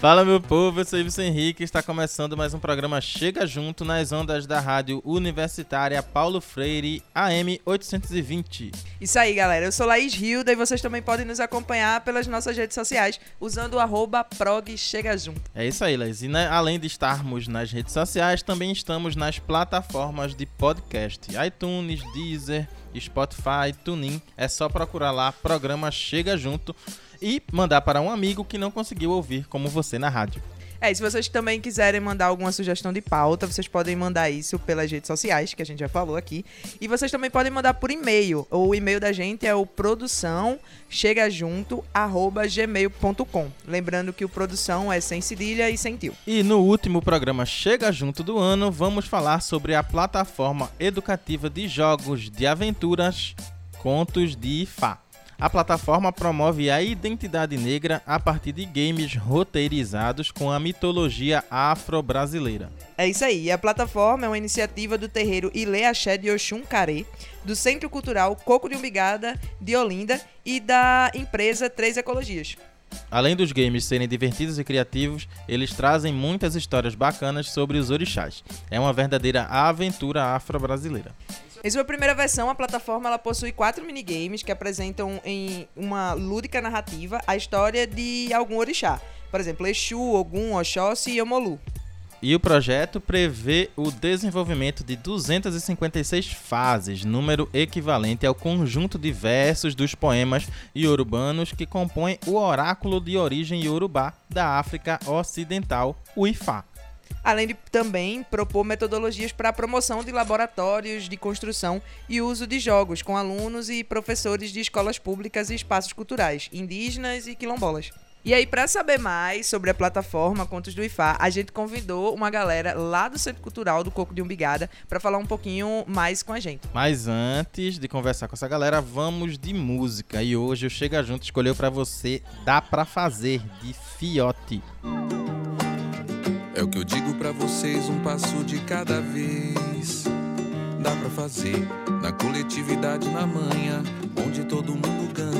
Fala meu povo, eu sou Ives Henrique está começando mais um programa Chega Junto nas ondas da Rádio Universitária Paulo Freire AM 820. Isso aí, galera. Eu sou Laís Hilda e vocês também podem nos acompanhar pelas nossas redes sociais usando o arroba prog Chega Junto. É isso aí, Laís. E né, além de estarmos nas redes sociais, também estamos nas plataformas de podcast, iTunes, Deezer, Spotify, TuneIn. É só procurar lá, programa Chega Junto e mandar para um amigo que não conseguiu ouvir como você na rádio. É, e se vocês também quiserem mandar alguma sugestão de pauta, vocês podem mandar isso pelas redes sociais, que a gente já falou aqui. E vocês também podem mandar por e-mail. O e-mail da gente é o produção chegajunto@gmail.com. Lembrando que o produção é sem cedilha e sem tio. E no último programa Chega Junto do ano, vamos falar sobre a plataforma educativa de jogos de aventuras Contos de Fá. A plataforma promove a identidade negra a partir de games roteirizados com a mitologia afro-brasileira. É isso aí. A plataforma é uma iniciativa do terreiro Ile Axé de Oxum Carê, do Centro Cultural Coco de Umbigada de Olinda e da empresa Três Ecologias. Além dos games serem divertidos e criativos, eles trazem muitas histórias bacanas sobre os orixás. É uma verdadeira aventura afro-brasileira. Em sua primeira versão, a plataforma ela possui quatro minigames que apresentam em uma lúdica narrativa a história de algum orixá. Por exemplo, Exu, Ogum, Oxóssi e Omolu. E o projeto prevê o desenvolvimento de 256 fases, número equivalente ao conjunto de versos dos poemas iorubanos que compõem o oráculo de origem iorubá da África Ocidental, o Ifá além de também propor metodologias para a promoção de laboratórios de construção e uso de jogos com alunos e professores de escolas públicas e espaços culturais, indígenas e quilombolas. E aí, para saber mais sobre a plataforma Contos do Ifá, a gente convidou uma galera lá do Centro Cultural do Coco de Umbigada para falar um pouquinho mais com a gente. Mas antes de conversar com essa galera, vamos de música. E hoje o Chega Junto escolheu para você Dá Pra Fazer, de Fiote. É o que eu digo para vocês, um passo de cada vez. Dá pra fazer na coletividade, na manhã, onde todo mundo ganha.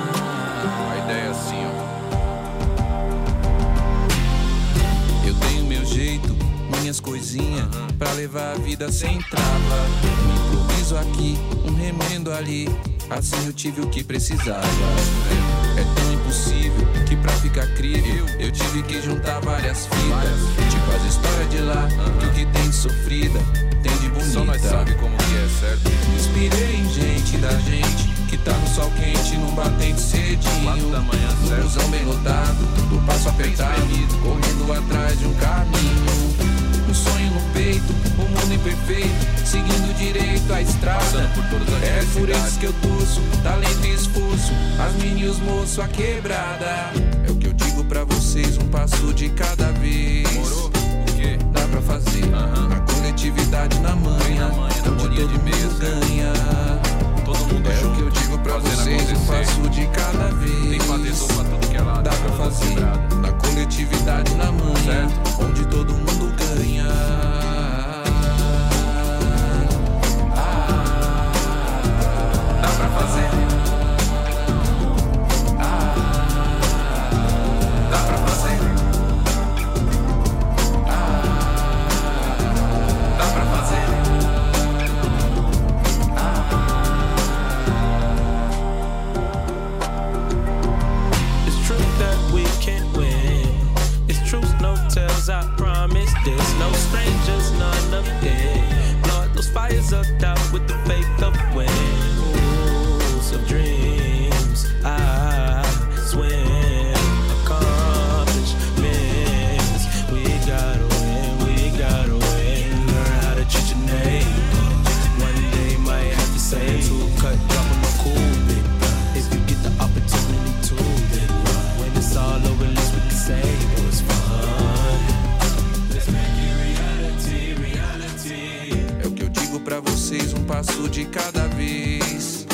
minhas coisinhas, pra levar a vida sem trava. Um improviso aqui, um remendo ali. Assim eu tive o que precisava. É tão impossível que pra ficar crível eu tive que juntar várias fitas. Tipo as histórias de lá, que o que tem de sofrida tem de bonita. Só nós sabe como que é, certo? Inspirei em gente da gente que tá no sol quente, num batente cedinho. da manhã, certo? busão bem lotado, do passo apertado, correndo atrás de um caminho. Um sonho no peito, um mundo imperfeito, seguindo direito a estrada. É por esses que eu torço, talento e esforço, as mini os moços, a quebrada. É o que eu digo pra vocês, um passo de cada vez. Demorou? O quê? Dá pra fazer. Na coletividade, na manhã, na manhã onde todo de mundo ganha. Todo mundo é o que eu digo pra vocês, um passo de cada vez. Tem fazer sopa tudo. Dá pra fazer na coletividade, na manhã, onde todo mundo ganha. Vocês um passo de cada vez.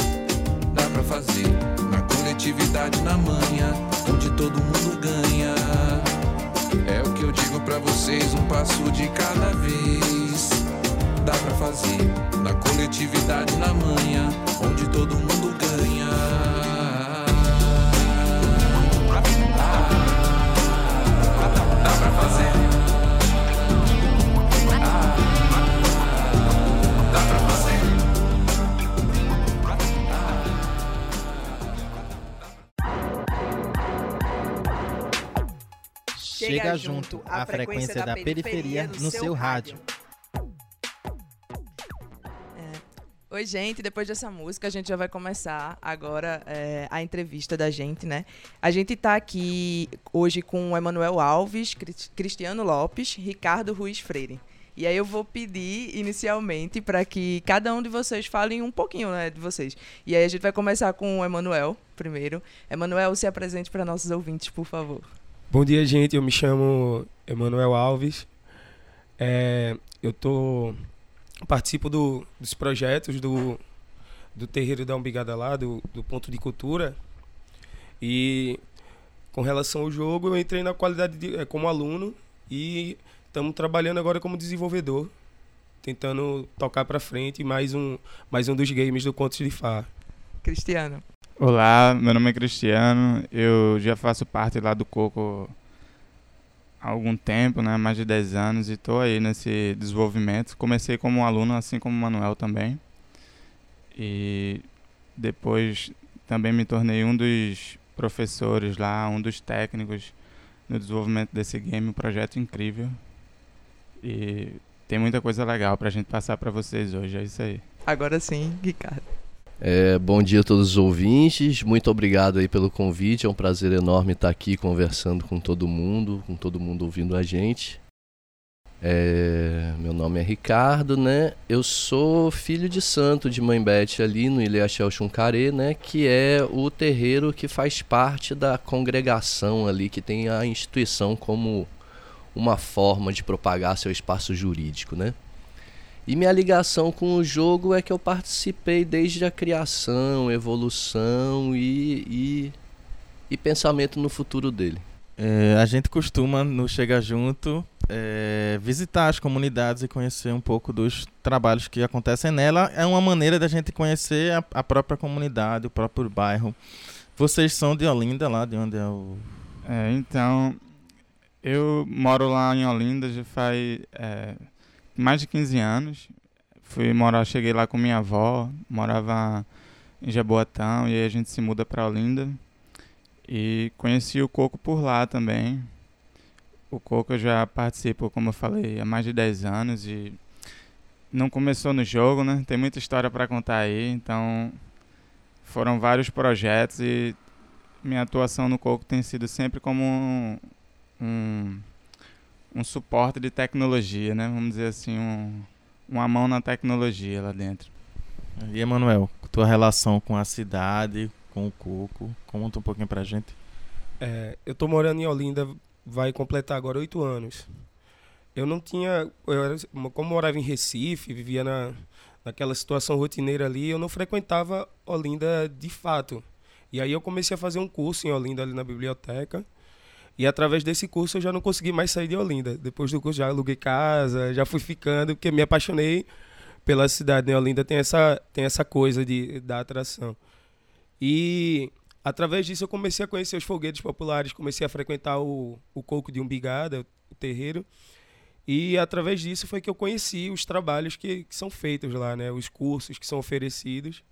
Dá pra fazer na coletividade, na manhã, onde todo mundo ganha. É o que eu digo pra vocês, um passo de cada vez. Dá pra fazer na coletividade, na manhã, onde todo mundo ganha. Dá pra fazer. Chega junto a frequência da periferia no seu rádio. Oi, gente. Depois dessa música, a gente já vai começar agora é, a entrevista da gente, né? A gente tá aqui hoje com o Emanuel Alves, Cris- Cristiano Lopes, Ricardo Ruiz Freire. E aí eu vou pedir inicialmente para que cada um de vocês falem um pouquinho, né, de vocês. E aí a gente vai começar com o Emanuel primeiro. Emanuel, se apresente para nossos ouvintes, por favor. Bom dia, gente. Eu me chamo Emanuel Alves. É, eu tô participo do- dos projetos do, do terreiro da Umbigada lá, do, do ponto de cultura. E com relação ao jogo, eu entrei na qualidade de, é, como aluno e estamos trabalhando agora como desenvolvedor, tentando tocar para frente mais um mais um dos games do Contos de Fá. Cristiano. Olá, meu nome é Cristiano, eu já faço parte lá do Coco há algum tempo, né, mais de 10 anos, e estou aí nesse desenvolvimento. Comecei como aluno, assim como o Manuel também, e depois também me tornei um dos professores lá, um dos técnicos no desenvolvimento desse game, um projeto incrível, e tem muita coisa legal pra gente passar pra vocês hoje, é isso aí. Agora sim, Ricardo. É, bom dia a todos os ouvintes, muito obrigado aí pelo convite, é um prazer enorme estar aqui conversando com todo mundo, com todo mundo ouvindo a gente. É, meu nome é Ricardo, né? Eu sou filho de santo de Mãe Bete ali no Ilhéachel Chuncare, né? Que é o terreiro que faz parte da congregação ali, que tem a instituição como uma forma de propagar seu espaço jurídico, né? E minha ligação com o jogo é que eu participei desde a criação, evolução e, e, e pensamento no futuro dele. É, a gente costuma, no Chega Junto, é, visitar as comunidades e conhecer um pouco dos trabalhos que acontecem nela. É uma maneira da gente conhecer a, a própria comunidade, o próprio bairro. Vocês são de Olinda, lá de onde é o. É, então, eu moro lá em Olinda já faz é, mais de 15 anos. Fui morar, cheguei lá com minha avó, morava em Jaboatão e aí a gente se muda para Olinda. E conheci o Coco por lá também. O Coco eu já participo, como eu falei, há mais de 10 anos e não começou no jogo, né? Tem muita história para contar aí, então foram vários projetos e minha atuação no Coco tem sido sempre como um suporte de tecnologia, né? Vamos dizer assim, um, uma mão na tecnologia lá dentro. E Emanuel, tua relação com a cidade, com o Coco, conta um pouquinho pra gente. É, eu tô morando em Olinda, vai completar agora oito anos. Eu não tinha, eu era, como morava em Recife, vivia na, naquela situação rotineira ali, eu não frequentava Olinda de fato. E aí eu comecei a fazer um curso em Olinda ali na biblioteca. E através desse curso eu já não consegui mais sair de Olinda. Depois do curso já aluguei casa, já fui ficando, porque me apaixonei pela cidade. Né? Olinda tem essa, tem essa coisa de, da atração. E através disso eu comecei a conhecer os foguetes populares, comecei a frequentar o, o coco de Umbigada, o terreiro. E através disso foi que eu conheci os trabalhos que, que são feitos lá, né? Os cursos que são oferecidos.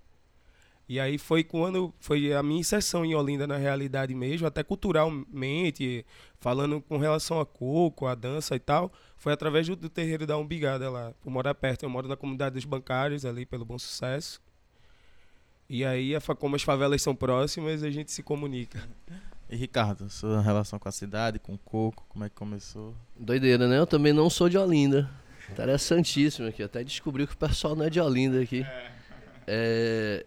E aí foi quando foi a minha inserção em Olinda na realidade mesmo, até culturalmente, falando com relação a coco, a dança e tal, foi através do, do terreiro da Umbigada lá. Por morar perto, eu moro na comunidade dos bancários ali pelo Bom Sucesso. E aí, como as favelas são próximas, a gente se comunica. E Ricardo, sua relação com a cidade, com o Coco, como é que começou? Doideira, né? Eu também não sou de Olinda. Interessantíssimo aqui. Até descobri que o pessoal não é de Olinda aqui. É,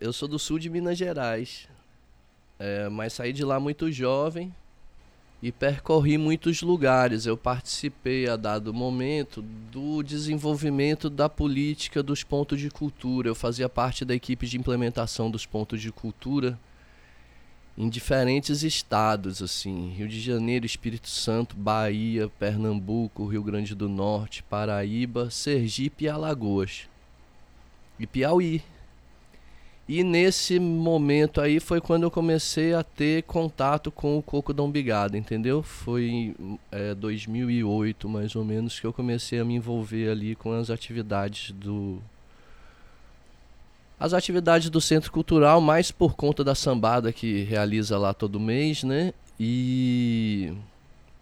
eu sou do sul de Minas Gerais. É, mas saí de lá muito jovem. e percorri muitos lugares. Eu participei a dado momento do desenvolvimento da política dos pontos de cultura. Eu fazia parte da equipe de implementação dos pontos de cultura em diferentes estados, assim, Rio de Janeiro, Espírito Santo, Bahia, Pernambuco, Rio Grande do Norte, Paraíba, Sergipe e Alagoas. E Piauí. E nesse momento aí foi quando eu comecei a ter contato com o coco da umbigada, entendeu? Foi em é, 2008, mais ou menos, que eu comecei a me envolver ali com as atividades do as atividades do Centro Cultural, mais por conta da sambada que realiza lá todo mês, né? E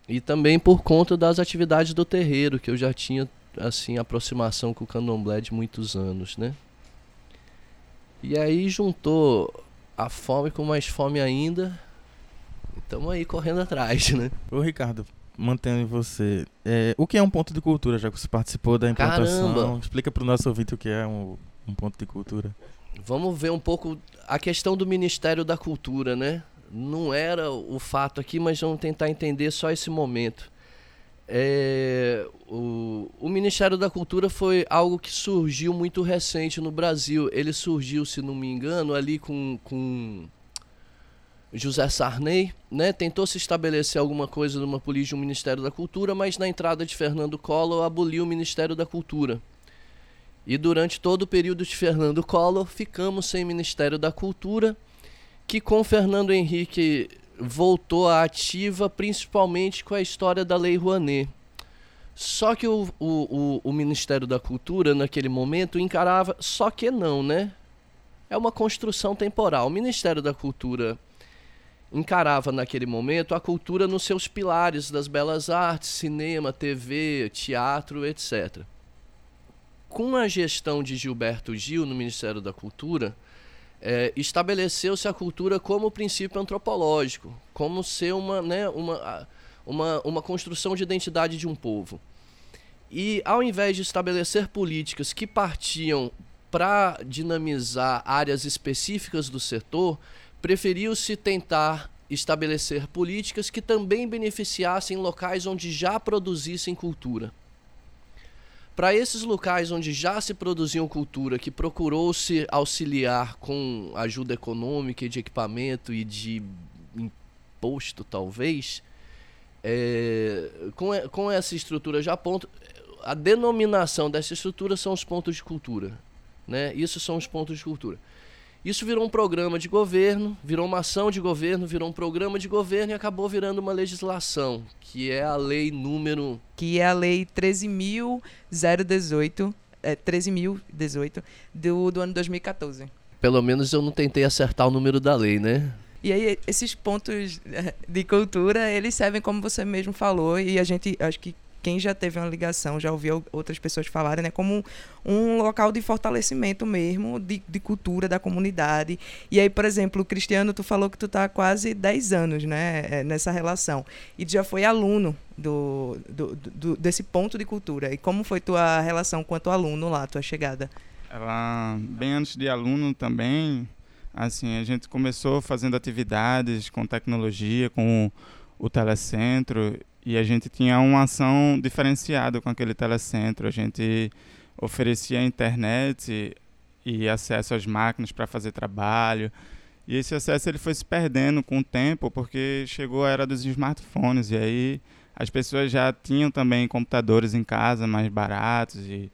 e também por conta das atividades do terreiro, que eu já tinha assim aproximação com o Candomblé de muitos anos, né? E aí juntou a fome com mais fome ainda. Estamos aí correndo atrás, né? Ô Ricardo, mantendo você, é, o que é um ponto de cultura, já que você participou da implantação? Caramba. Explica para o nosso ouvinte o que é um, um ponto de cultura. Vamos ver um pouco a questão do Ministério da Cultura, né? Não era o fato aqui, mas vamos tentar entender só esse momento. É, o, o, Ministério da Cultura foi algo que surgiu muito recente no Brasil. Ele surgiu, se não me engano, ali com, com José Sarney, né? Tentou se estabelecer alguma coisa numa política do Ministério da Cultura, mas na entrada de Fernando Collor aboliu o Ministério da Cultura. E durante todo o período de Fernando Collor ficamos sem Ministério da Cultura, que com Fernando Henrique voltou à ativa principalmente com a história da Lei Rouanet. Só que o, o, o, Ministério da Cultura, naquele momento, encarava. Só que não, né? É uma construção temporal. O Ministério da Cultura encarava, naquele momento, a cultura nos seus pilares das belas artes, cinema, TV, teatro, etc. Com a gestão de Gilberto Gil no Ministério da Cultura, é, estabeleceu-se a cultura como princípio antropológico, como ser uma, né, uma, uma, uma construção de identidade de um povo. E ao invés de estabelecer políticas que partiam para dinamizar áreas específicas do setor, preferiu-se tentar estabelecer políticas que também beneficiassem locais onde já produzissem cultura. Para esses locais onde já se produziam cultura, que procurou-se auxiliar com ajuda econômica e de equipamento e de imposto, talvez, é, com, com essa estrutura já ponto, a denominação dessa estrutura são os pontos de cultura. Né? Isso são os pontos de cultura. Isso virou um programa de governo, virou uma ação de governo, virou um programa de governo e acabou virando uma legislação, que é a lei número. Que é a lei 13.018, é, 13.018 do, do ano 2014. Pelo menos eu não tentei acertar o número da lei, né? E aí, esses pontos é, de cultura, eles servem como você mesmo falou, e a gente, acho que quem já teve uma ligação, já ouviu outras pessoas falarem, né, como um, local de fortalecimento mesmo, de, de, cultura da comunidade. E aí, por exemplo, Cristiano, tu falou que tu tá há quase 10 anos, né, é, nessa relação. E tu já foi aluno do, do, do, desse ponto de cultura. E como foi tua relação quanto aluno lá, tua chegada? Ela, bem antes de aluno também, assim, a gente começou fazendo atividades com tecnologia, com o telecentro e a gente tinha uma ação diferenciada com aquele telecentro. A gente oferecia internet e acesso às máquinas para fazer trabalho. E esse acesso ele foi se perdendo com o tempo, porque chegou a era dos smartphones e aí as pessoas já tinham também computadores em casa mais baratos e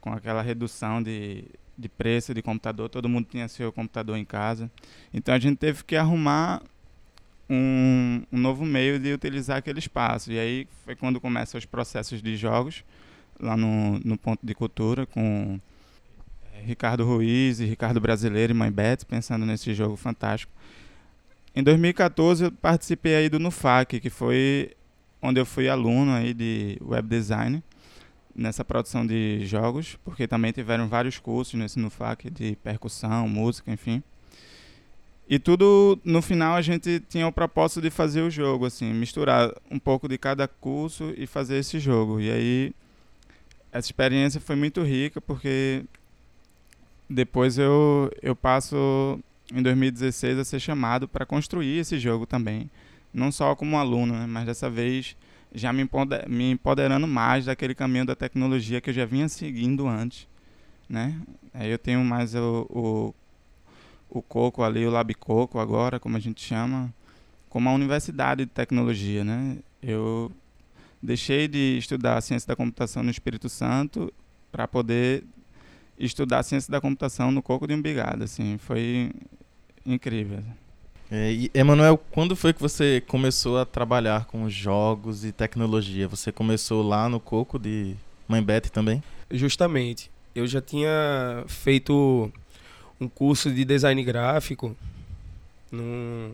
com aquela redução de, de preço de computador, todo mundo tinha seu computador em casa. Então a gente teve que arrumar um, um, novo meio de utilizar aquele espaço. E aí foi quando começam os processos de jogos, lá no, no Ponto de Cultura, com eh, Ricardo Ruiz e Ricardo Brasileiro e Mãe Beth, pensando nesse jogo fantástico. Em 2014 eu participei aí do NUFAC, que foi onde eu fui aluno aí de web design nessa produção de jogos, porque também tiveram vários cursos nesse NUFAC de percussão, música, enfim. E tudo, no final, a gente tinha o propósito de fazer o jogo, assim, misturar um pouco de cada curso e fazer esse jogo. E aí, essa experiência foi muito rica, porque depois eu, eu passo, em 2016, a ser chamado para construir esse jogo também. não só como aluno, né, mas dessa vez já me, me empoderando mais daquele caminho da tecnologia que eu já vinha seguindo antes, né? Aí eu tenho mais o, o, o Coco ali, o Lab Coco agora, como a gente chama, como a universidade de tecnologia, né? Eu deixei de estudar a ciência da computação no Espírito Santo para poder estudar a ciência da computação no Coco de Umbigada, assim, foi incrível. É, e, Emanuel, quando foi que você começou a trabalhar com jogos e tecnologia? Você começou lá no Coco de Mãe Beth também? Justamente. Eu já tinha feito um curso de design gráfico. Num...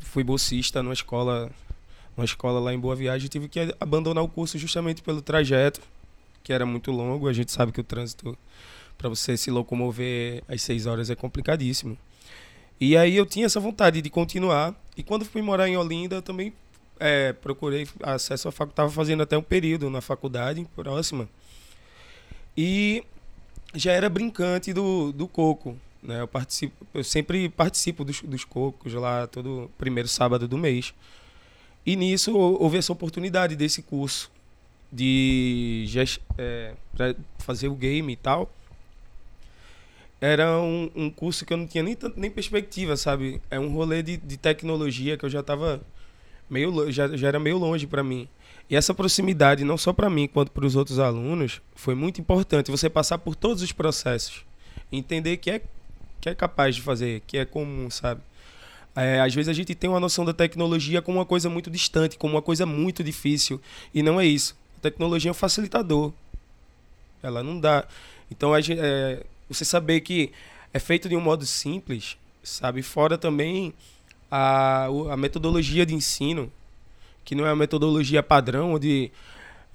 Fui bolsista numa escola, numa escola lá em Boa Viagem. Tive que abandonar o curso justamente pelo trajeto, que era muito longo. A gente sabe que o trânsito para você se locomover às seis horas é complicadíssimo. E aí eu tinha essa vontade de continuar. E quando fui morar em Olinda, eu também é, procurei acesso à faculdade. Estava fazendo até um período na faculdade próxima. E já era brincante do, do coco. Né? Eu, participo, eu sempre participo dos, dos cocos lá todo primeiro sábado do mês. E nisso houve essa oportunidade desse curso de é, fazer o game e tal era um, um curso que eu não tinha nem, nem perspectiva, sabe? É um rolê de, de tecnologia que eu já estava meio já, já era meio longe para mim. E essa proximidade, não só para mim, quanto para os outros alunos, foi muito importante. Você passar por todos os processos, entender que é, que é capaz de fazer, que é comum, sabe? É, às vezes a gente tem uma noção da tecnologia como uma coisa muito distante, como uma coisa muito difícil. E não é isso. A tecnologia é um facilitador. Ela não dá. Então, a gente, é, você saber que é feito de um modo simples, sabe? Fora também a, a metodologia de ensino, que não é a metodologia padrão, onde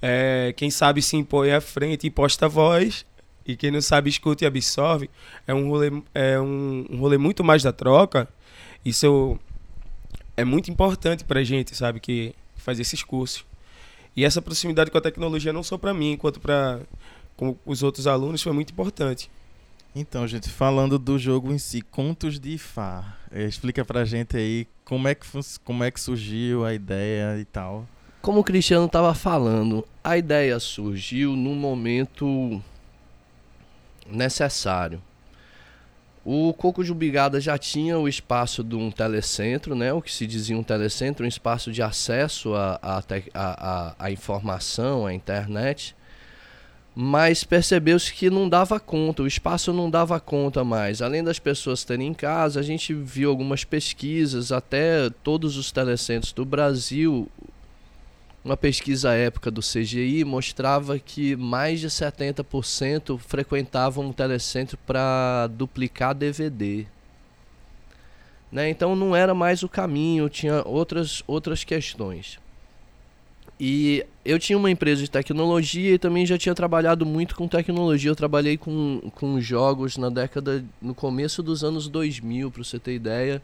é, quem sabe se impõe à frente e posta a voz, e quem não sabe escuta e absorve. É um rolê, é um, um rolê muito mais da troca. Isso é muito importante pra gente, sabe? Que faz esses cursos. E essa proximidade com a tecnologia, não só para mim, quanto para os outros alunos, foi muito importante. Então, gente, falando do jogo em si, Contos de Fá, eh, explica pra gente aí como é, que, como é que surgiu a ideia e tal. Como o Cristiano estava falando, a ideia surgiu num momento necessário. O Coco de Ubigada já tinha o espaço de um telecentro, né? o que se dizia um telecentro, um espaço de acesso à a, a, a, a, informação, à internet mas percebeu-se que não dava conta, o espaço não dava conta mais. Além das pessoas terem em casa, a gente viu algumas pesquisas, até todos os telecentros do Brasil. Uma pesquisa época do CGI mostrava que mais de 70% frequentavam um telecentro para duplicar DVD. Né? Então não era mais o caminho, tinha outras, outras questões. E eu tinha uma empresa de tecnologia e também já tinha trabalhado muito com tecnologia. Eu trabalhei com, com jogos na década, no começo dos anos 2000, para você ter ideia.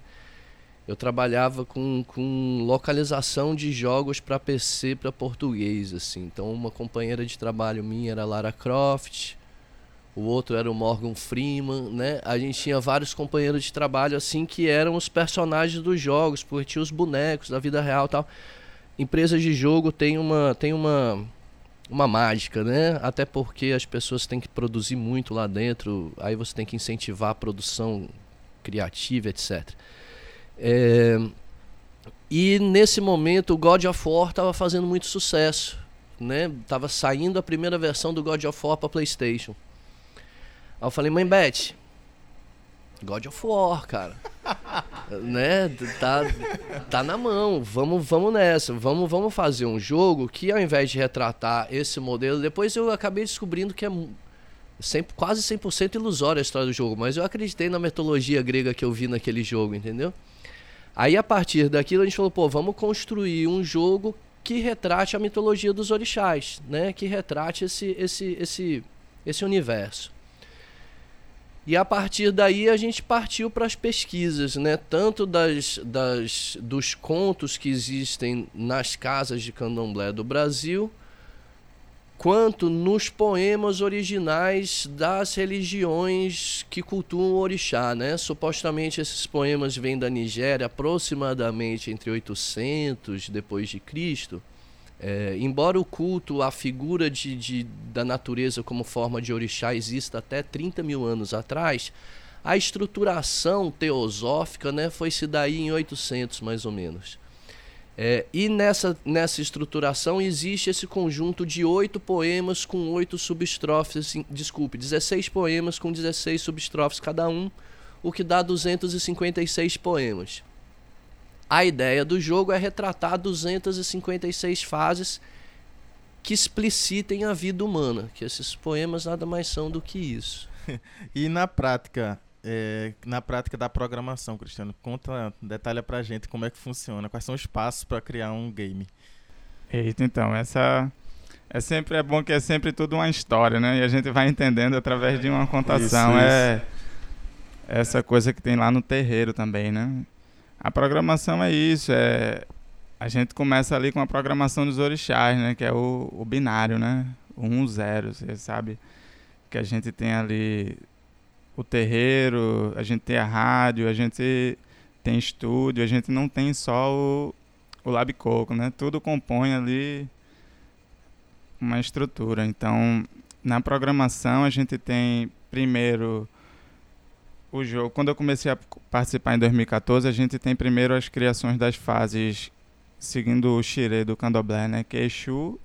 Eu trabalhava com, com localização de jogos para PC para português, assim. Então, uma companheira de trabalho minha era Lara Croft, o outro era o Morgan Freeman, né? A gente tinha vários companheiros de trabalho assim que eram os personagens dos jogos, porque tinha os bonecos da vida real, tal empresas de jogo têm uma, têm uma, uma mágica, né? Até porque as pessoas têm que produzir muito lá dentro, aí você tem que incentivar a produção criativa, etc. É... E nesse momento o God of War estava fazendo muito sucesso, né? Tava saindo a primeira versão do God of War para PlayStation. Aí eu falei, mãe Beth, God of War, cara. né? Tá, tá na mão. Vamos, vamos nessa. Vamos, vamos fazer um jogo que ao invés de retratar esse modelo, depois eu acabei descobrindo que é 100, quase 100% ilusória a história do jogo, mas eu acreditei na mitologia grega que eu vi naquele jogo, entendeu? Aí a partir daquilo a gente falou, pô, vamos construir um jogo que retrate a mitologia dos orixás, né? Que retrate esse esse esse esse universo. E a partir daí a gente partiu para as pesquisas, né? tanto das, das, dos contos que existem nas casas de candomblé do Brasil, quanto nos poemas originais das religiões que cultuam o orixá, né? Supostamente esses poemas vêm da Nigéria aproximadamente entre 800 depois de Cristo. É, embora o culto à figura de, de, da natureza como forma de orixá exista até 30 mil anos atrás, a estruturação teosófica né, foi se daí em 800 mais ou menos. É, e nessa, nessa estruturação existe esse conjunto de oito poemas com oito subestrofes, assim, desculpe, 16 poemas com 16 subestrofes cada um, o que dá 256 poemas. A ideia do jogo é retratar 256 fases que explicitem a vida humana, que esses poemas nada mais são do que isso. e na prática, é, na prática da programação, Cristiano, conta, detalha pra gente como é que funciona, quais são os passos para criar um game. Eita, então, essa é sempre é bom que é sempre tudo uma história, né? E a gente vai entendendo através de uma contação. Isso, é isso. essa coisa que tem lá no terreiro também, né? A programação é isso, é a gente começa ali com a programação dos orixás, né? Que é o, o binário, né? O 1, 0, você sabe que a gente tem ali o terreiro, a gente tem a rádio, a gente tem estúdio, a gente não tem só o, o Lab Coco, né? Tudo compõe ali uma estrutura. Então, na programação a gente tem primeiro o jogo. Quando eu comecei a participar em 2014, a gente tem primeiro as criações das fases seguindo o xirê do candomblé, né? Que é Exu.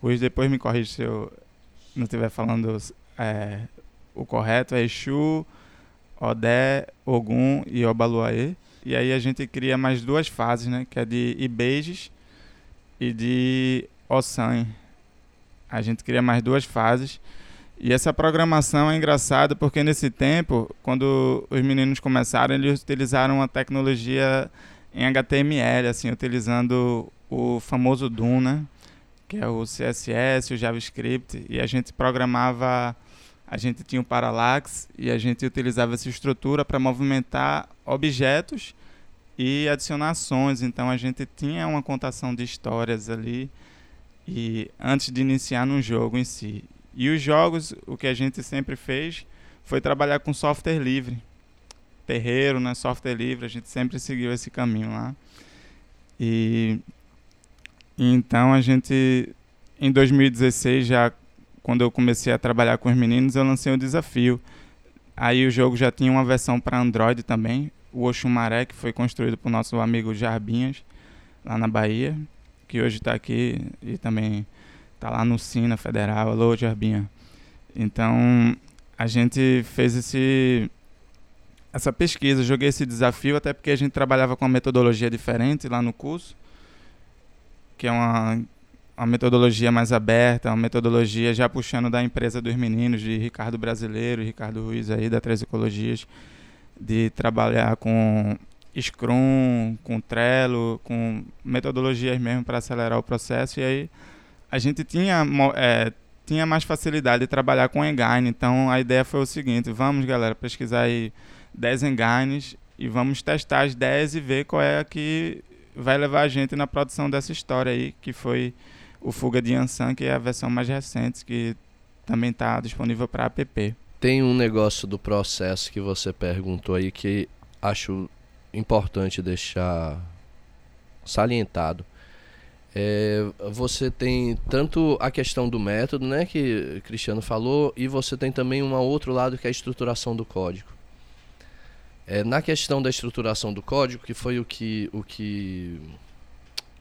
Hoje depois me corrija se eu não estiver falando é, o correto é Exu, Odé, Ogum e Obaluaê. E aí a gente cria mais duas fases, né? Que é de Ibejes e de Ossan. A gente cria mais duas fases. E essa programação é engraçada porque nesse tempo, quando os meninos começaram, eles utilizaram a tecnologia em HTML, assim, utilizando o famoso Doom, né? Que é o CSS, o JavaScript, e a gente programava a gente tinha o Parallax e a gente utilizava essa estrutura para movimentar objetos e adicionar ações. Então a gente tinha uma contação de histórias ali e antes de iniciar no jogo em si. E os jogos, o que a gente sempre fez foi trabalhar com software livre. Terreiro, né, software livre, a gente sempre seguiu esse caminho lá. E então a gente em 2016 já quando eu comecei a trabalhar com os meninos, eu lancei um desafio. Aí o jogo já tinha uma versão para Android também, o Oxumaré, que foi construído por nosso amigo Jarbinhas, lá na Bahia, que hoje está aqui e também está lá no Sina Federal. Alô, Jarbinha. Então, a gente fez esse essa pesquisa, joguei esse desafio, até porque a gente trabalhava com uma metodologia diferente lá no curso, que é uma uma metodologia mais aberta, uma metodologia já puxando da empresa dos meninos, de Ricardo Brasileiro, Ricardo Ruiz aí da Três Ecologias, de trabalhar com Scrum, com Trello, com metodologias mesmo para acelerar o processo. E aí a gente tinha, é, tinha mais facilidade de trabalhar com Engine. Então a ideia foi o seguinte: vamos, galera, pesquisar aí 10 Engines e vamos testar as 10 e ver qual é a que vai levar a gente na produção dessa história aí, que foi o Fuga de Ansan, que é a versão mais recente, que também está disponível para app. Tem um negócio do processo que você perguntou aí que acho importante deixar salientado. É, você tem tanto a questão do método, né, que Cristiano falou, e você tem também um outro lado que é a estruturação do código. É, na questão da estruturação do código, que foi o que o que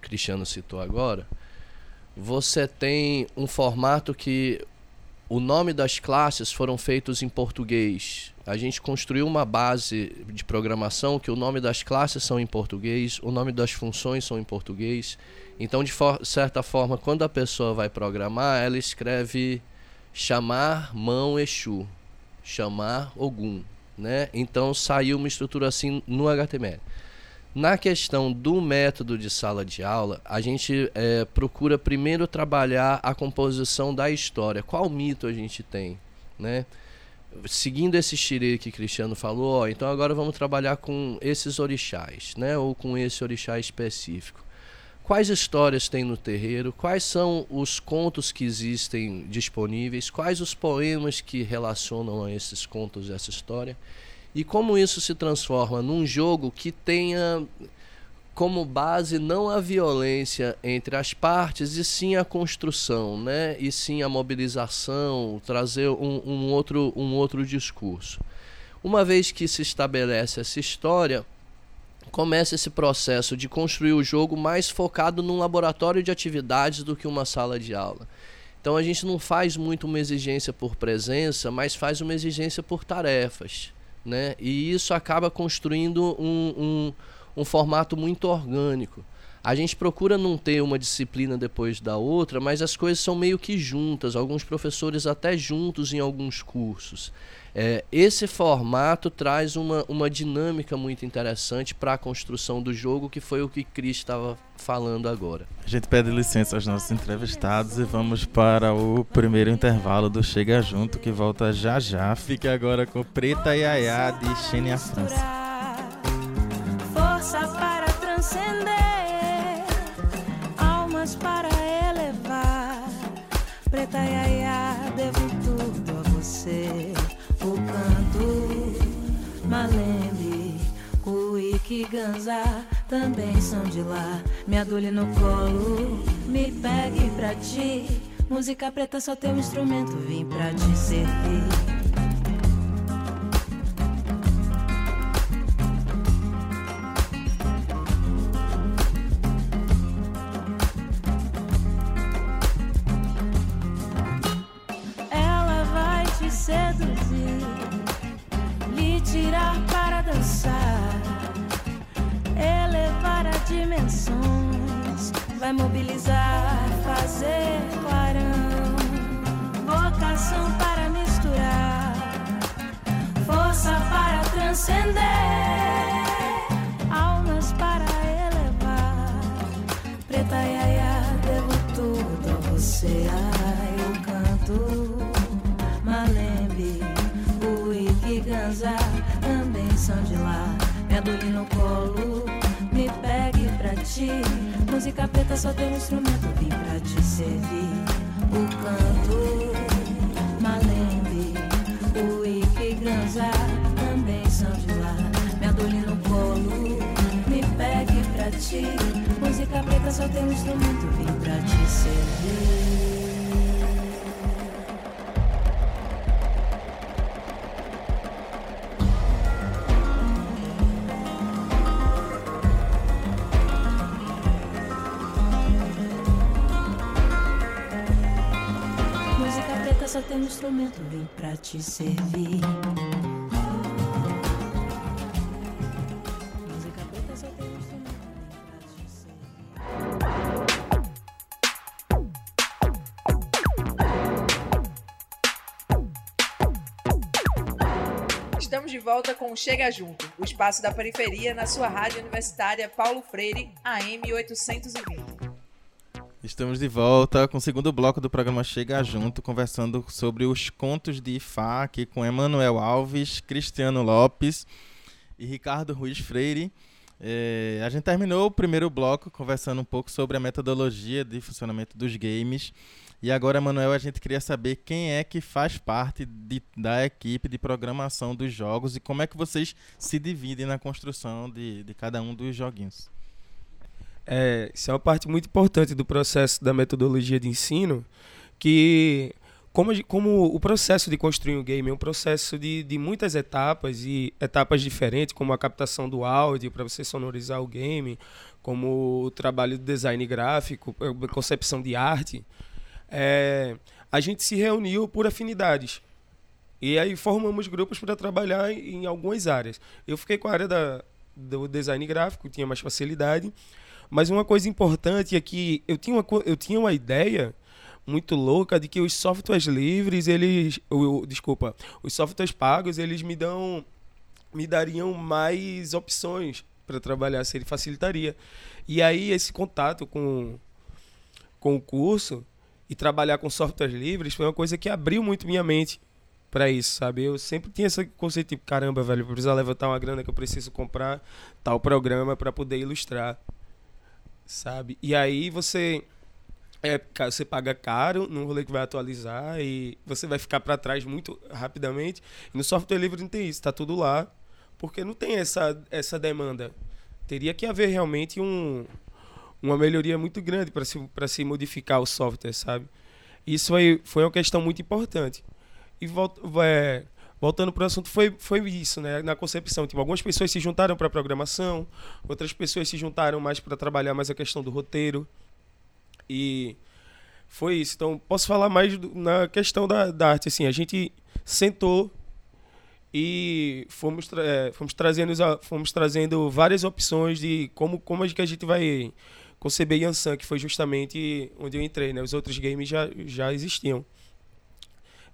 Cristiano citou agora, você tem um formato que o nome das classes foram feitos em português. A gente construiu uma base de programação que o nome das classes são em português, o nome das funções são em português. Então, de for certa forma, quando a pessoa vai programar, ela escreve chamar mão Exu, chamar Ogum, né? Então saiu uma estrutura assim no HTML. Na questão do método de sala de aula, a gente é, procura primeiro trabalhar a composição da história. Qual mito a gente tem, né? Seguindo esse xirê que Cristiano falou, ó, então agora vamos trabalhar com esses orixás, né? Ou com esse orixá específico. quais histórias tem no terreiro, quais são os contos que existem disponíveis, quais os poemas que relacionam a esses contos, essa história, e como isso se transforma num jogo que tenha como base não a violência entre as partes e sim a construção, né? E sim a mobilização, trazer um, um outro um outro discurso. Uma vez que se estabelece essa história, começa esse processo de construir o jogo mais focado num laboratório de atividades do que uma sala de aula. Então a gente não faz muito uma exigência por presença, mas faz uma exigência por tarefas, né? E isso acaba construindo um, um um formato muito orgânico. A gente procura não ter uma disciplina depois da outra, mas as coisas são meio que juntas, alguns professores até juntos em alguns cursos. É, esse formato traz uma, uma dinâmica muito interessante para a construção do jogo, que foi o que Cris estava falando agora. A gente pede licença aos nossos entrevistados e vamos para o primeiro intervalo do Chega Junto, que volta já já. Fique agora com Preta Yaya de Xenia França. Cuíque, ganza, também são de lá. Me adule no colo, me pegue pra ti. Música preta só tem um instrumento, vim pra te servir. Tem um instrumento, vim pra te servir. instrumento vem pra te servir. Volta com Chega Junto, o espaço da periferia na sua rádio universitária Paulo Freire, AM 820. Estamos de volta com o segundo bloco do programa Chega Junto, conversando sobre os contos de Ifá, aqui com Emanuel Alves, Cristiano Lopes e Ricardo Ruiz Freire. É, a gente terminou o primeiro bloco conversando um pouco sobre a metodologia de funcionamento dos games. E agora, Emanuel, a gente queria saber quem é que faz parte de, da equipe de programação dos jogos e como é que vocês se dividem na construção de, de cada um dos joguinhos. É, isso é uma parte muito importante do processo da metodologia de ensino, que como, como o processo de construir um game é um processo de, de muitas etapas e etapas diferentes, como a captação do áudio para você sonorizar o game, como o trabalho de design gráfico, concepção de arte, é, a gente se reuniu por afinidades. E aí formamos grupos para trabalhar em, algumas áreas. Eu fiquei com a área da, do design gráfico, tinha mais facilidade. Mas uma coisa importante é que eu tinha uma, eu tinha uma ideia muito louca de que os softwares livres, eles. O, desculpa, os softwares pagos, eles me dão. me dariam mais opções para trabalhar, se ele facilitaria. E aí esse contato com, com o curso e trabalhar com softwares livres foi uma coisa que abriu muito minha mente para isso, sabe? Eu sempre tinha esse conceito tipo, caramba, velho, eu preciso levantar uma grana que eu preciso comprar tal programa para poder ilustrar sabe? E aí você é, você paga caro num rolê que vai atualizar e você vai ficar para trás muito rapidamente. E no software livre não tem isso, tá tudo lá, porque não tem essa, essa demanda. Teria que haver realmente um, uma melhoria muito grande para se, se modificar o software, sabe? Isso foi, foi uma questão muito importante. E é, voltando para o assunto, foi, foi isso, né? Na concepção. Tipo, algumas pessoas se juntaram para programação, outras pessoas se juntaram mais para trabalhar mais a questão do roteiro. E foi isso. Então, posso falar mais do- na questão da, da arte. Assim, a gente sentou e fomos, eh, fomos, trazendo, fomos trazendo várias opções de como, como é que a gente vai conceber Yansan, que foi justamente onde eu entrei. Né? Os outros games já, já existiam.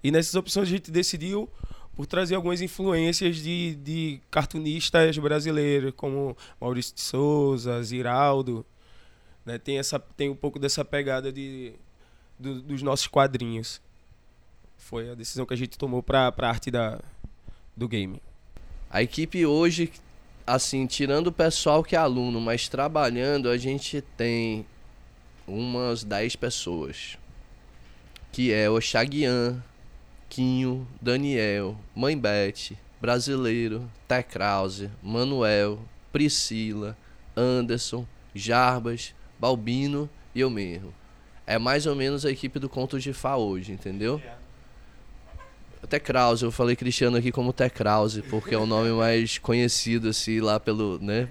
E nessas opções a gente decidiu por trazer algumas influências de, de cartunistas brasileiros, como Maurício de Souza, Ziraldo. Né? Tem, essa, tem um pouco dessa pegada de, do- dos nossos quadrinhos. Foi a decisão que a gente tomou para a arte da, do game. A equipe hoje, assim, tirando o pessoal que é aluno, mas trabalhando, a gente tem umas 10 pessoas. Que é o Chaguian, Quinho, Daniel, Mãe Beth, Brasileiro, Té Krause, Manuel, Priscila, Anderson, Jarbas, Balbino e eu mesmo. É mais ou menos a equipe do Contos de Fá hoje, entendeu? Até Krause, eu falei Cristiano aqui como Té Krause, porque é o nome mais conhecido assim lá pelo, né?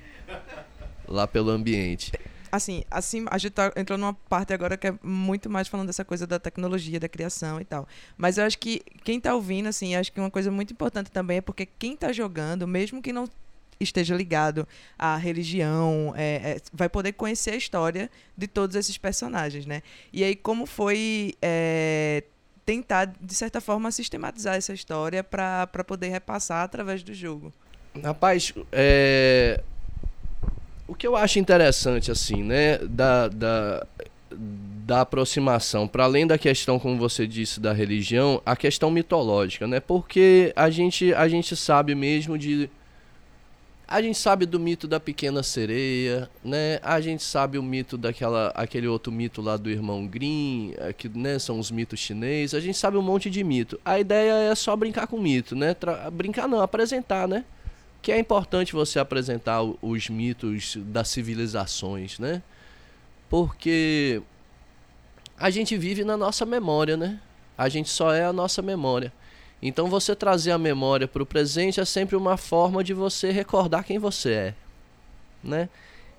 Lá pelo ambiente. Assim, assim, a gente tá entrou numa parte agora que é muito mais falando dessa coisa da tecnologia, da criação e tal. Mas eu acho que quem tá ouvindo, assim, acho que uma coisa muito importante também é porque quem tá jogando, mesmo que não esteja ligado à religião, é, é, vai poder conhecer a história de todos esses personagens, né? E aí, como foi é, tentar, de certa forma, sistematizar essa história para poder repassar através do jogo? Rapaz, é... o que eu acho interessante, assim, né, da, da, da aproximação, para além da questão, como você disse, da religião, a questão mitológica, né, porque a gente, a gente sabe mesmo de. A gente sabe do mito da pequena sereia, né? A gente sabe o mito daquela aquele outro mito lá do irmão Grimm, eh, que né, são os mitos chineses. A gente sabe um monte de mito. A ideia é só brincar com mito, né? Tra- brincar não, apresentar, né? que é importante você apresentar os mitos das civilizações, né? Porque a gente vive na nossa memória, né? A gente só é a nossa memória. Então você trazer a memória para o presente é sempre uma forma de você recordar quem você é, né?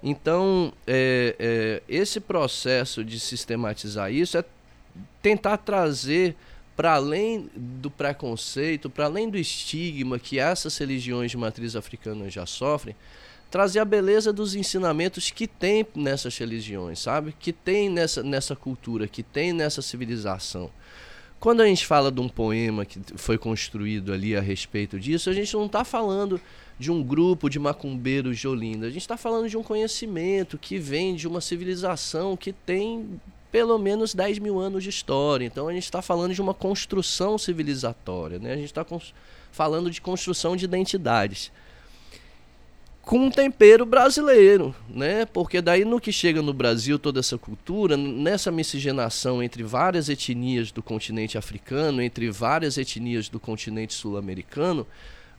Então é, é, esse processo de sistematizar isso é tentar trazer para além do preconceito, para além do estigma que essas religiões de matriz africana já sofrem, trazer a beleza dos ensinamentos que tem nessas religiões, sabe? Que tem nessa, nessa cultura, que tem nessa civilização. Quando a gente fala de um poema que foi construído ali a respeito disso, a gente não está falando de um grupo de macumbeiros de Olinda, a gente está falando de um conhecimento que vem de uma civilização que tem pelo menos 10 mil anos de história. Então a gente está falando de uma construção civilizatória, né? a gente está falando de construção de identidades com um tempero brasileiro, né? Porque daí no que chega no Brasil toda essa cultura, nessa miscigenação entre várias etnias do continente africano, entre várias etnias do continente sul-americano,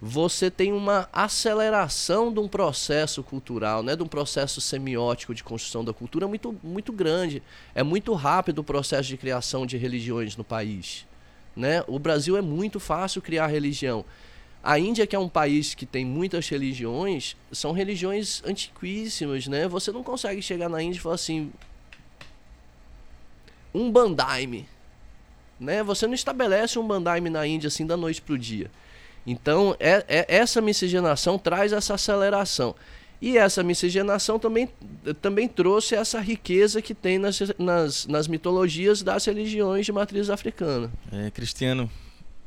você tem uma aceleração de um processo cultural, né, de um processo semiótico de construção da cultura muito, muito grande. É muito rápido o processo de criação de religiões no país. Né? O Brasil é muito fácil criar religião. A Índia, que é um país que tem muitas religiões, são religiões antiquíssimas, né? Você não consegue chegar na Índia e falar assim, um bandaime, né? Você não estabelece um bandaime na Índia assim da noite pro dia. Então, é, é, essa miscigenação traz essa aceleração. E essa miscigenação também, também trouxe essa riqueza que tem nas, nas, nas mitologias das religiões de matriz africana. É, Cristiano,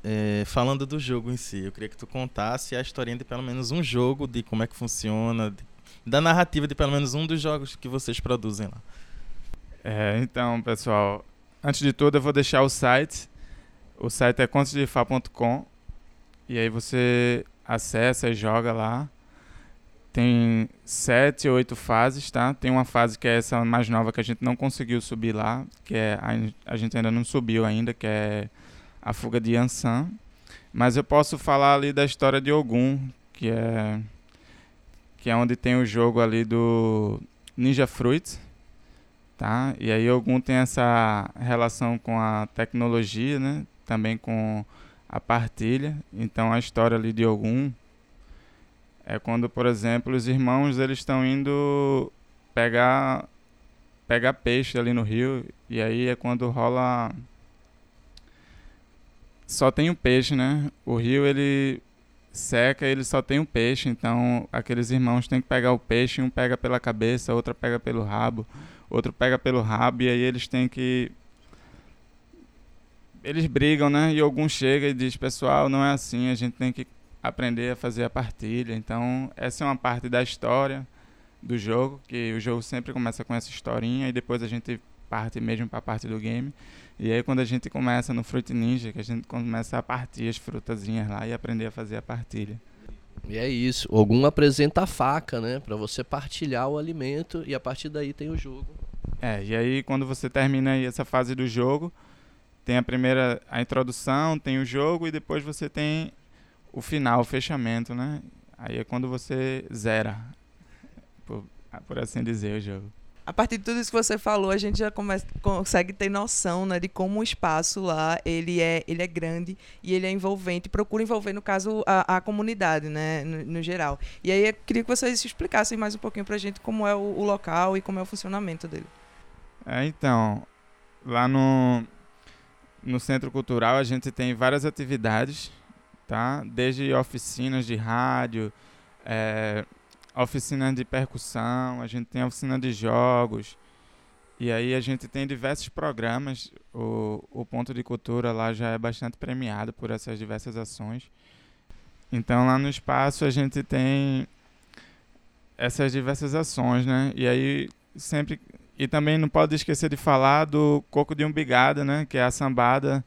é, falando do jogo em si, eu queria que tu contasse a historinha de pelo menos um jogo, de como é que funciona, de, da narrativa de pelo menos um dos jogos que vocês produzem lá. É, então, pessoal, antes de tudo eu vou deixar o site. O site é contosdefa.com e aí você acessa e joga lá. tem sete ou oito fases, tá? Tem uma fase que é essa mais nova que a gente não conseguiu subir lá, que é a, a gente ainda não subiu ainda, que é a fuga de Yansan. Mas eu posso falar ali da história de Ogum, que é que é onde tem o jogo ali do Ninja Fruits, tá? E aí Ogum tem essa relação com a tecnologia, né? Também com a partilha. Então a história ali de Ogum é quando, por exemplo, os irmãos eles estão indo pegar pegar peixe ali no rio e aí é quando rola só tem um peixe, né? O rio ele seca, ele só tem um peixe, então aqueles irmãos têm que pegar o peixe, um pega pela cabeça, outro pega pelo rabo, outro pega pelo rabo e aí eles têm que eles brigam, né? E algum chega e diz, pessoal, não é assim, a gente tem que aprender a fazer a partilha. Então, essa é uma parte da história do jogo, que o jogo sempre começa com essa historinha e depois a gente parte mesmo para a parte do game. E aí quando a gente começa no Fruit Ninja, que a gente começa a partir as frutazinhas lá e aprender a fazer a partilha. E é isso. Algum apresenta a faca, né, para você partilhar o alimento e a partir daí tem o jogo. É, e aí quando você termina essa fase do jogo, tem a primeira a introdução, tem o jogo e depois você tem o final, o fechamento, né? Aí é quando você zera, por, por assim dizer, o jogo. A partir de tudo isso que você falou, a gente já começa, consegue ter noção né, de como o espaço lá ele é, ele é grande e ele é envolvente. Procura envolver, no caso, a, a comunidade, né, no, no, geral. E aí eu queria que vocês explicassem mais um pouquinho para a gente como é o, o, local e como é o funcionamento dele. É, então, lá no, no Centro Cultural a gente tem várias atividades tá? Desde oficinas de rádio, é, oficina de percussão, a gente tem oficina de jogos. E aí a gente tem diversos programas. O, o Ponto de Cultura lá já é bastante premiado por essas diversas ações. Então lá no espaço a gente tem essas diversas ações, né? E aí sempre e também não pode esquecer de falar do Coco de Umbigada, né? Que é a sambada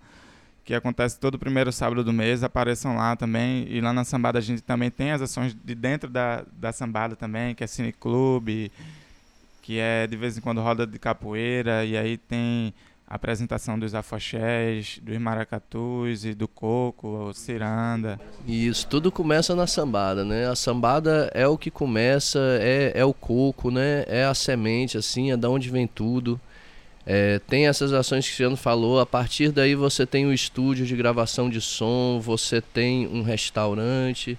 que acontece todo primeiro sábado do mês, apareçam lá também. E lá na Sambada a gente também tem as ações de dentro da, da Sambada também, que é Cine Clube, que é de vez em quando roda de capoeira, e aí tem a apresentação dos afoxés, dos maracatus e do coco, o ciranda. Isso, tudo começa na sambada, né? A sambada é o que começa, é, é o coco, né? É a semente, assim, é da onde vem tudo. É, tem essas ações que o Cristiano falou, a partir daí você tem o estúdio de gravação de som, você tem um restaurante,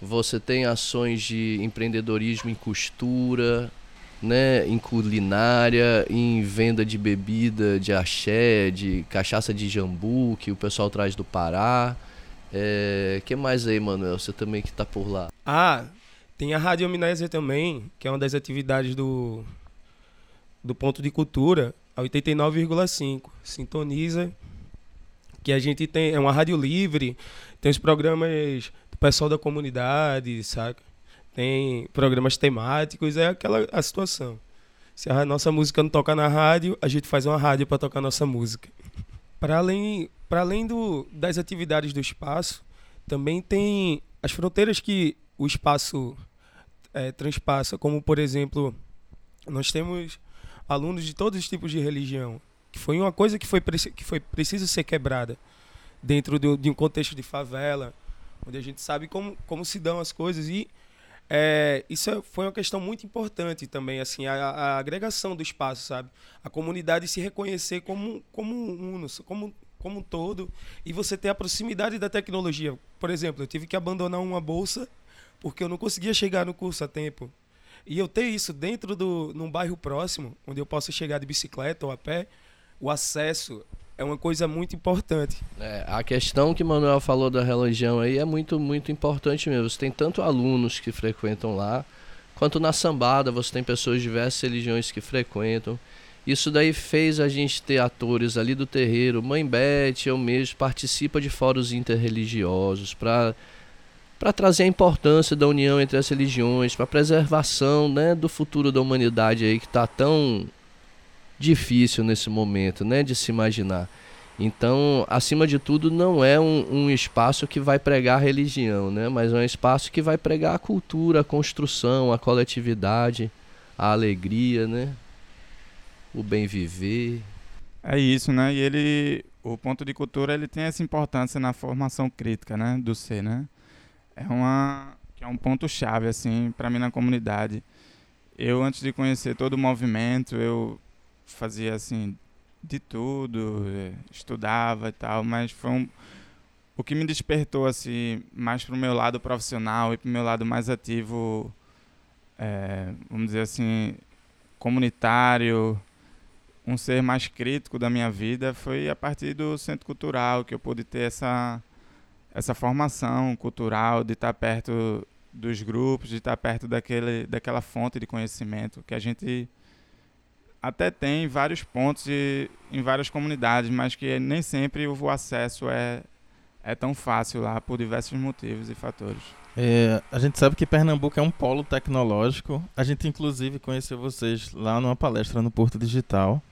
você tem ações de empreendedorismo em costura, né, em culinária, em venda de bebida, de axé, de cachaça de jambu, que o pessoal traz do Pará. É, que mais aí, Manuel? Você também que está por lá. Ah, tem a Rádio Amnésia também, que é uma das atividades do, do Ponto de Cultura, a 89,5. Sintoniza. Que a gente tem. É uma rádio livre. Tem os programas do pessoal da comunidade, saca? Tem programas temáticos. É aquela a situação. Se a nossa música não toca na rádio, a gente faz uma rádio para tocar nossa música. Para além, para além do, das atividades do espaço, também tem as fronteiras que o espaço é, transpassa, como por exemplo, nós temos alunos de todos os tipos de religião, que foi uma coisa que foi, que foi preciso ser quebrada dentro de, de um contexto de favela, onde a gente sabe como, como se dão as coisas e é, isso é, foi uma questão muito importante também, assim, a, a, agregação do espaço, sabe? A comunidade se reconhecer como, como um uno, como, como um todo, e você ter a proximidade da tecnologia. Por exemplo, eu tive que abandonar uma bolsa porque eu não conseguia chegar no curso a tempo. E eu ter isso dentro do num bairro próximo, onde eu possa chegar de bicicleta ou a pé, o acesso é uma coisa muito importante. É, a questão que o Manuel falou da religião aí é muito, muito importante mesmo. Você tem tanto alunos que frequentam lá, quanto na sambada você tem pessoas de diversas religiões que frequentam. Isso daí fez a gente ter atores ali do terreiro. Mãe Beth, eu mesmo, participa de fóruns interreligiosos para para trazer a importância da união entre as religiões, para a preservação né, do futuro da humanidade aí que está tão difícil nesse momento, né, de se imaginar. Então, acima de tudo, não é um, um espaço que vai pregar a religião, né? mas é um espaço que vai pregar a cultura, a construção, a coletividade, a alegria, né? o bem viver. É isso, né? E ele, o ponto de cultura, ele tem essa importância na formação crítica, né, do ser, né? É uma que é um ponto chave assim para mim na comunidade. Eu antes de conhecer todo o movimento, eu fazia assim de tudo, eh, estudava e tal, mas foi um, o que me despertou assim mais para o meu lado profissional e para o meu lado mais ativo, é, vamos dizer assim, comunitário, um ser mais crítico da minha vida foi a partir do centro cultural que eu pude ter essa essa formação cultural de estar perto dos grupos, de estar perto daquele daquela fonte de conhecimento que a gente até tem vários pontos de, em várias comunidades, mas que nem sempre o acesso é é tão fácil lá por diversos motivos e fatores. É, a gente sabe que Pernambuco é um polo tecnológico. A gente inclusive conheceu vocês lá numa palestra no Porto Digital.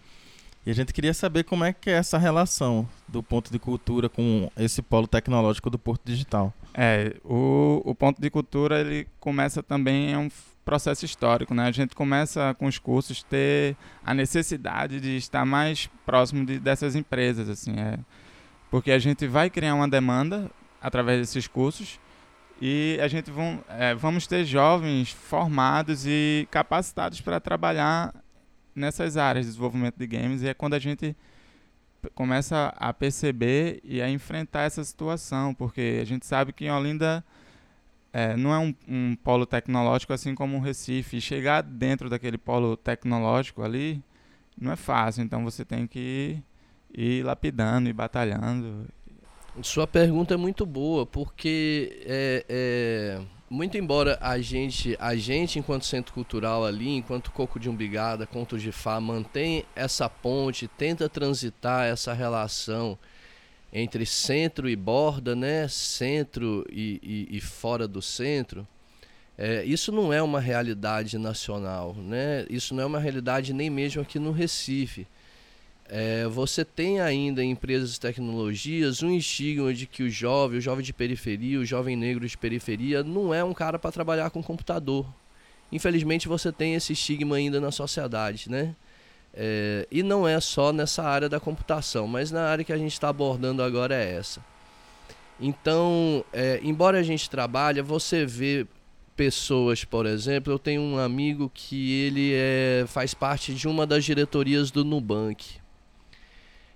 E a gente queria saber como é que é essa relação do ponto de cultura com esse polo tecnológico do Porto Digital. É, o, o ponto de cultura ele começa também é um processo histórico, né? A gente começa com os cursos ter a necessidade de estar mais próximo de, dessas empresas, assim, é, porque a gente vai criar uma demanda através desses cursos e a gente vão, é, vamos ter jovens formados e capacitados para trabalhar nessas áreas de desenvolvimento de games e é quando a gente começa a perceber e a enfrentar essa situação, porque a gente sabe que em Olinda é, não é um, um, polo tecnológico assim como o Recife. Chegar dentro daquele polo tecnológico ali não é fácil, então você tem que ir, ir lapidando e batalhando. Sua pergunta é muito boa, porque é, é muito embora a gente, a gente enquanto centro cultural ali, enquanto Coco de Umbigada, Contos de Fá, mantém essa ponte, tenta transitar essa relação entre centro e borda, né? Centro e, e, e fora do centro. É, isso não é uma realidade nacional, né? Isso não é uma realidade nem mesmo aqui no Recife. É, você tem ainda em empresas de tecnologias um estigma de que o jovem, o jovem de periferia, o jovem negro de periferia, não é um cara para trabalhar com computador. Infelizmente você tem esse estigma ainda na sociedade, né? É, e não é só nessa área da computação, mas na área que a gente está abordando agora é essa. Então, é, embora a gente trabalhe, você vê pessoas, por exemplo, eu tenho um amigo que ele é, faz parte de uma das diretorias do Nubank.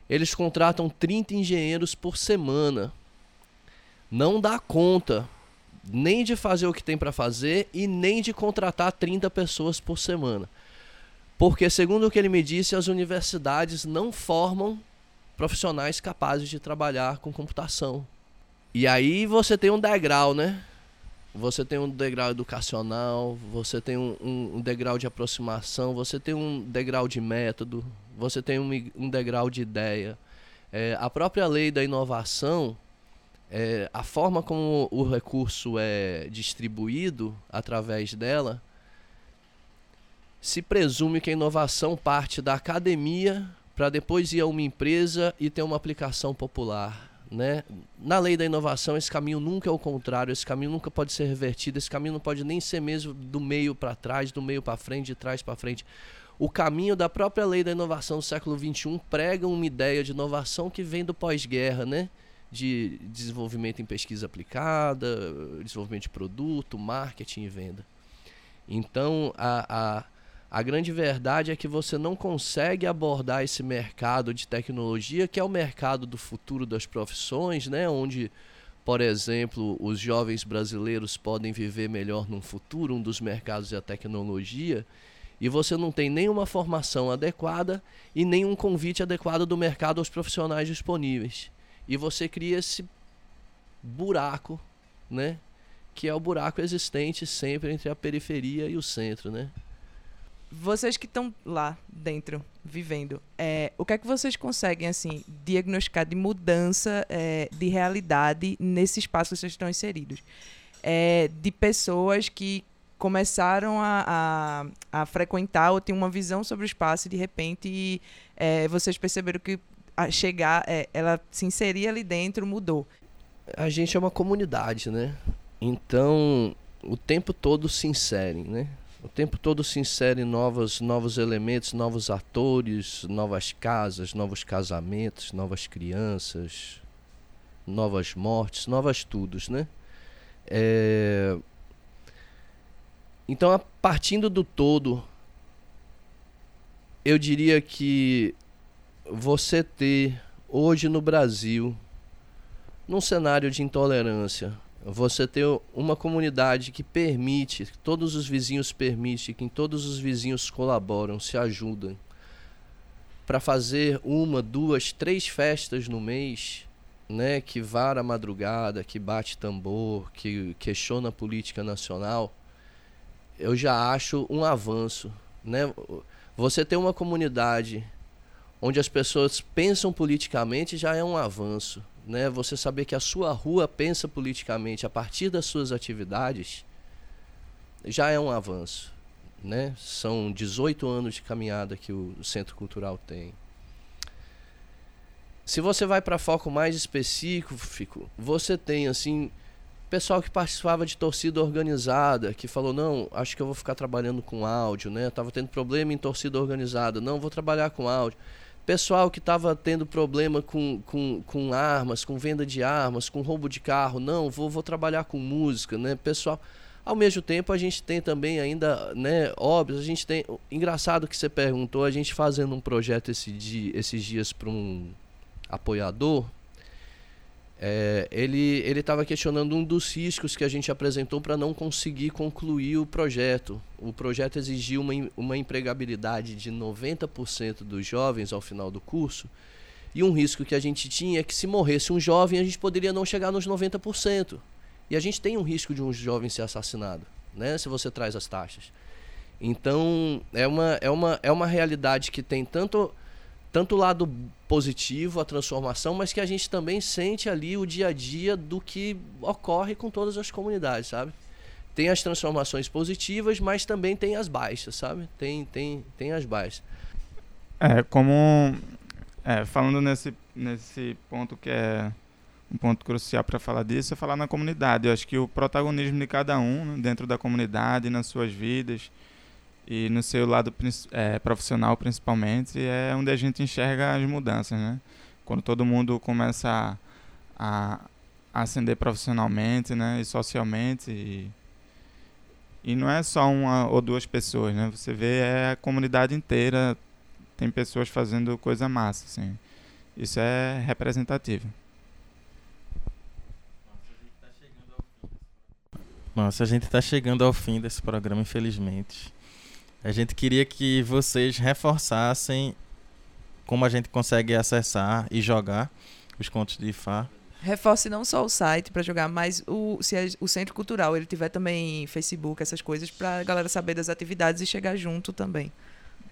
Eles contratam 30 engenheiros por semana. Não dá conta nem de fazer o que tem para fazer e nem de contratar 30 pessoas por semana. Porque, segundo o que ele me disse, as universidades não formam profissionais capazes de trabalhar com computação. E aí você tem um degrau, né? Você tem um degrau educacional, você tem um, um, degrau de aproximação, você tem um degrau de método, você tem um, um degrau de ideia. É, a própria lei da inovação, é, a forma como o recurso é distribuído através dela, se presume que a inovação parte da academia para depois ir a uma empresa e ter uma aplicação popular. Né? Na lei da inovação, esse caminho nunca é o contrário, esse caminho nunca pode ser revertido, esse caminho não pode nem ser mesmo do meio para trás, do meio para frente, de trás para frente o caminho da própria lei da inovação do século XXI prega uma ideia de inovação que vem do pós-guerra, né? De desenvolvimento em pesquisa aplicada, desenvolvimento de produto, marketing e venda. Então, a, a, a grande verdade é que você não consegue abordar esse mercado de tecnologia, que é o mercado do futuro das profissões, né? Onde, por exemplo, os jovens brasileiros podem viver melhor num futuro, um dos mercados é a tecnologia e você não tem nenhuma formação adequada e nenhum convite adequado do mercado aos profissionais disponíveis. E você cria esse buraco, né? Que é o buraco existente sempre entre a periferia e o centro, né? Vocês que estão lá dentro, vivendo, é, o que é que vocês conseguem assim diagnosticar de mudança é, de realidade nesse espaço que vocês estão inseridos? É, de pessoas que começaram a, a, a, frequentar ou ter uma visão sobre o espaço e de repente é, vocês perceberam que chegar, é, ela se inserir ali dentro mudou. A gente é uma comunidade, né? Então, o tempo todo se inserem, né? O tempo todo se inserem novos, novos elementos, novos atores, novas casas, novos casamentos, novas crianças, novas mortes, novas tudos, né? É... Então, a- partindo do todo, eu diria que você ter hoje no Brasil, num cenário de intolerância, você ter uma comunidade que permite, que todos os vizinhos permitem, que todos os vizinhos colaboram, se ajudam para fazer uma, duas, três festas no mês, né, que vara a madrugada, que bate tambor, que questiona a política nacional, eu já acho um avanço, né? Você ter uma comunidade onde as pessoas pensam politicamente já é um avanço, né? Você saber que a sua rua pensa politicamente a partir das suas atividades já é um avanço, né? São 18 anos de caminhada que o Centro Cultural tem. Se você vai para foco mais específico, você tem assim pessoal que participava de torcida organizada, que falou, não, acho que eu vou ficar trabalhando com áudio, né? Tava tendo problema em torcida organizada, não, vou trabalhar com áudio. Pessoal que estava tendo problema com, com, com armas, com venda de armas, com roubo de carro, não, vou, vou trabalhar com música, né? Pessoal. Ao mesmo tempo, a gente tem também ainda, né, óbvio, a gente tem. Engraçado que você perguntou, a gente fazendo um projeto esse dia, esses dias para um apoiador, é, ele ele estava questionando um dos riscos que a gente apresentou para não conseguir concluir o projeto. O projeto exigia uma, uma empregabilidade de 90% dos jovens ao final do curso. E um risco que a gente tinha é que se morresse um jovem, a gente poderia não chegar nos 90%. E a gente tem um risco de um jovem ser assassinado, né, se você traz as taxas. Então, é uma, é uma, é uma realidade que tem tanto tanto o lado positivo, a transformação, mas que a gente também sente ali o dia a dia do que ocorre com todas as comunidades, sabe? Tem as transformações positivas, mas também tem as baixas, sabe? Tem, tem, tem as baixas. É, como. é, falando nesse, nesse ponto que é um ponto crucial para falar disso, é falar na comunidade. Eu acho que o protagonismo de cada um né, dentro da comunidade, nas suas vidas e no seu lado é, profissional principalmente, é onde a gente enxerga as mudanças, né? Quando todo mundo começa a, a ascender profissionalmente, né? E socialmente e, e não é só uma ou duas pessoas, né? Você vê é a comunidade inteira tem pessoas fazendo coisa massa, assim. Isso é representativo. Nossa, a gente está chegando ao fim desse programa, infelizmente. A gente queria que vocês reforçassem como a gente consegue acessar e jogar os contos de Ifá. Reforce não só o site para jogar, mas o, se a- o Centro Cultural ele tiver também Facebook, essas coisas, para a galera saber das atividades e chegar junto também.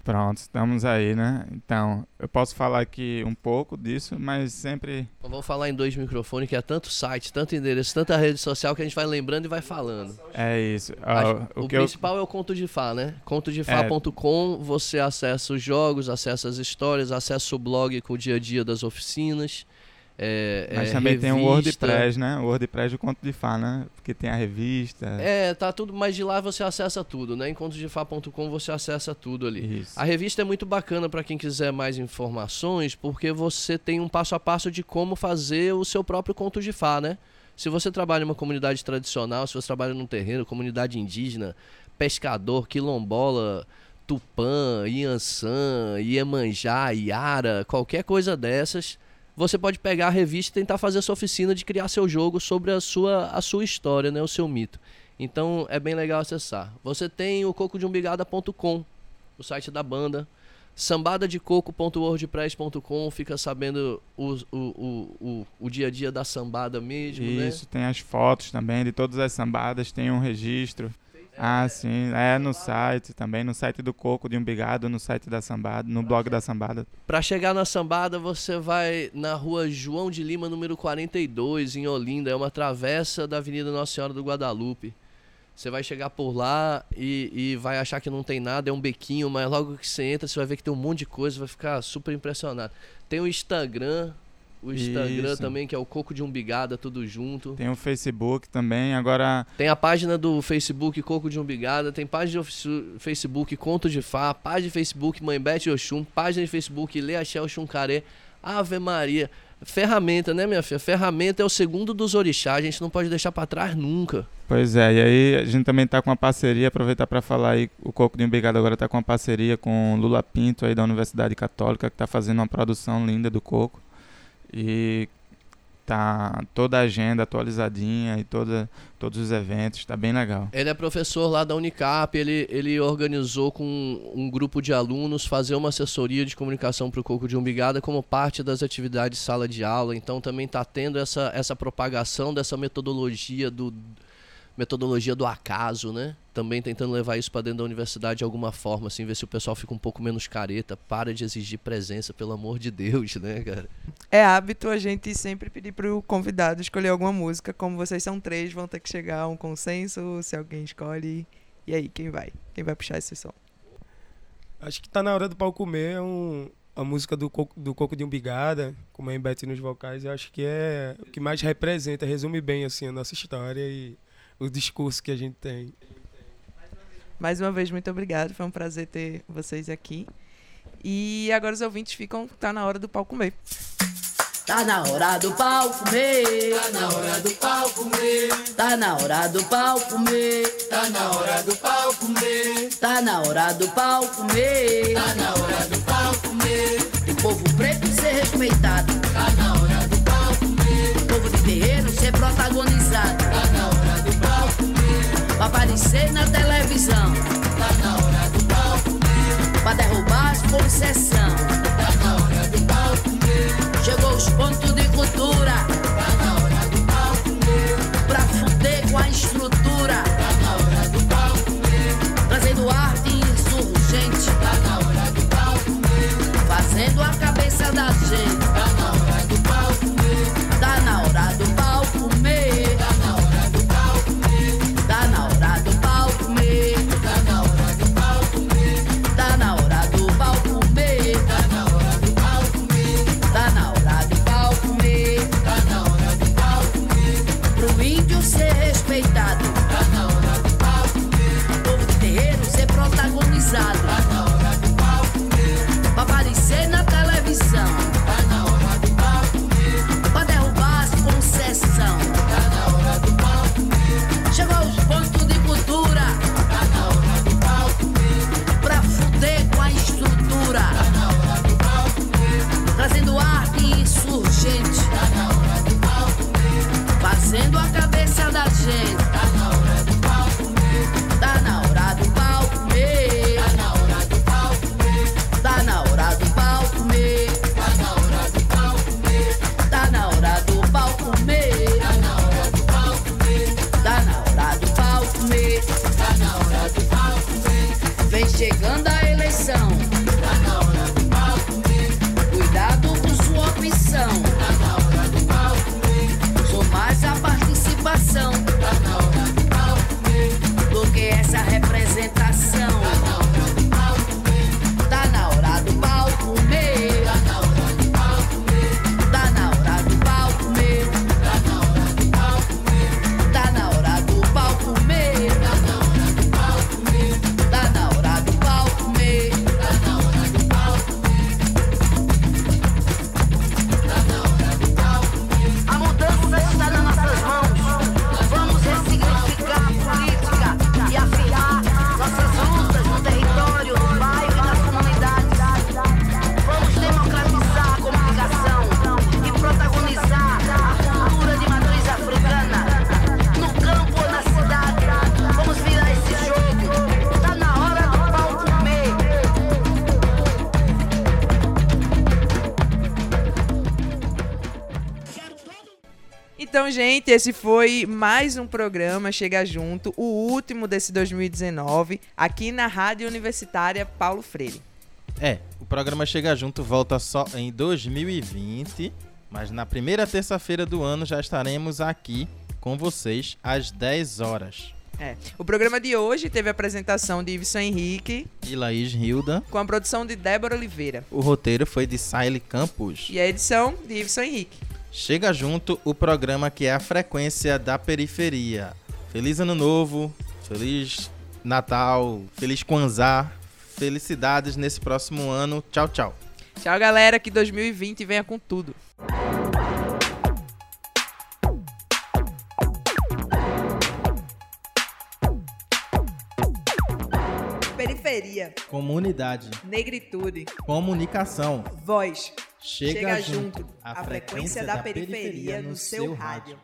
Pronto, estamos aí, né? Então, eu posso falar aqui um pouco disso, mas sempre. Vamos falar em dois microfones, que é tanto site, tanto endereço, tanta rede social que a gente vai lembrando e vai falando. É isso. Ah, o o que eu, principal é o Conto de Fá, né? Contodefá.com, você acessa os jogos, acessa as histórias, acessa o blog com o dia a dia das oficinas. É, mas é, também tem o revista. WordPress, né? O WordPress do Conto de Fá, né? Porque tem a revista. É, tá tudo, mas de lá você acessa tudo, né? Em contodefá.com você acessa tudo ali. Isso. A revista é muito bacana para quem quiser mais informações, porque você tem um passo a passo de como fazer o seu próprio conto de Fá, né? Se você trabalha em uma comunidade tradicional, se você trabalha num terreno, comunidade indígena, pescador, quilombola, tupã, Iansã, Iemanjá, Iara, qualquer coisa dessas, você pode pegar a revista e tentar fazer a sua oficina de criar seu jogo sobre a sua, a sua história, né? O seu mito. Então é bem legal acessar. Você tem o cocodeumbigada.com, o site da banda. Sambadadecoco.wordpress.com fica sabendo o, o, o, o, o dia a dia da sambada mesmo, né? Isso, tem as fotos também de todas as sambadas, tem um registro. Ah, sim, é no site também, no site do Coco de Umbigado, no site da Sambada, no blog da Sambada. Pra chegar na sambada, você vai na rua João de Lima, número 42, em Olinda. É uma travessa da Avenida Nossa Senhora do Guadalupe. Você vai chegar por lá e, e vai achar que não tem nada, é um bequinho, mas logo que você entra, você vai ver que tem um monte de coisa, vai ficar super impressionado. Tem o Instagram, o Instagram Isso. também, que é o Coco de Umbigada, tudo junto. Tem o Facebook também. Agora, Tem a página do Facebook Coco de Umbigada, tem página de ofici- Facebook Conto de Fá, página de Facebook Mãe Bete Oxum, página de Facebook Lê Axé Oxum Carê, Ave Maria. Ferramenta, né, minha filha? Ferramenta é o segundo dos orixás, a gente não pode deixar pra trás nunca. pois é, e aí a gente também tá com uma parceria, aproveitar para falar aí, o Coco de Umbigado agora tá com uma parceria com o Lula Pinto aí da Universidade Católica, que tá fazendo uma produção linda do coco. E tá toda a agenda atualizadinha e toda, todos os eventos, tá bem legal. Ele é professor lá da Unicap, ele, ele organizou com um grupo de alunos fazer uma assessoria de comunicação para o Coco de Umbigada como parte das atividades de sala de aula. Então também está tendo essa, essa propagação dessa metodologia do metodologia do acaso, né? Também tentando levar isso para dentro da universidade de alguma forma, assim, ver se o pessoal fica um pouco menos careta, para de exigir presença, pelo amor de Deus, né, cara? É hábito a gente sempre pedir pro convidado escolher alguma música. Como vocês são três, vão ter que chegar a um consenso. Se alguém escolhe. E aí, quem vai? Quem vai puxar esse som? Acho que tá na hora do pau comer é um, a música do Coco, do Coco de Umbigada, com a Embete nos vocais. Eu acho que é o que mais representa, resume bem assim a nossa história e o discurso que a gente tem. Mais uma vez, muito obrigado. Foi um prazer ter vocês aqui. E agora os ouvintes ficam. Tá na hora do pau comer. Tá na hora do pau comer. Tá na hora do pau comer. Tá na hora do pau comer. Tá na hora do pau comer. Tá na hora do pau comer. Tá na hora do pau comer. O povo preto ser respeitado. Tá na hora do pau comer. O povo de guerreiro ser protagonizado. Tá na hora. Pra aparecer na televisão. Tá na hora do pau comer. Pra derrubar as concessão. Tá na hora do pau comer. Chegou os pontos de cultura. Tá na hora do pau comer. Pra fuder com a estrutura. Gente, esse foi mais um programa Chega Junto, o último desse 2019, aqui na Rádio Universitária Paulo Freire. É, o programa Chega Junto volta só em 2020, mas na primeira terça-feira do ano já estaremos aqui com vocês às 10 horas. É. O programa de hoje teve a apresentação de Iveson Henrique, E Laís Hilda. com a produção de Débora Oliveira. O roteiro foi de Siley Campos. E a edição de Iveson Henrique. Chega junto o programa que é a frequência da periferia. Feliz Ano Novo, feliz Natal, feliz Kwanzaa, felicidades nesse próximo ano. Tchau, tchau. Tchau, galera. Que 2020 venha com tudo. Periferia, Comunidade, negritude, comunicação. voz. Chega, junto junto. A frequência da periferia no seu rádio.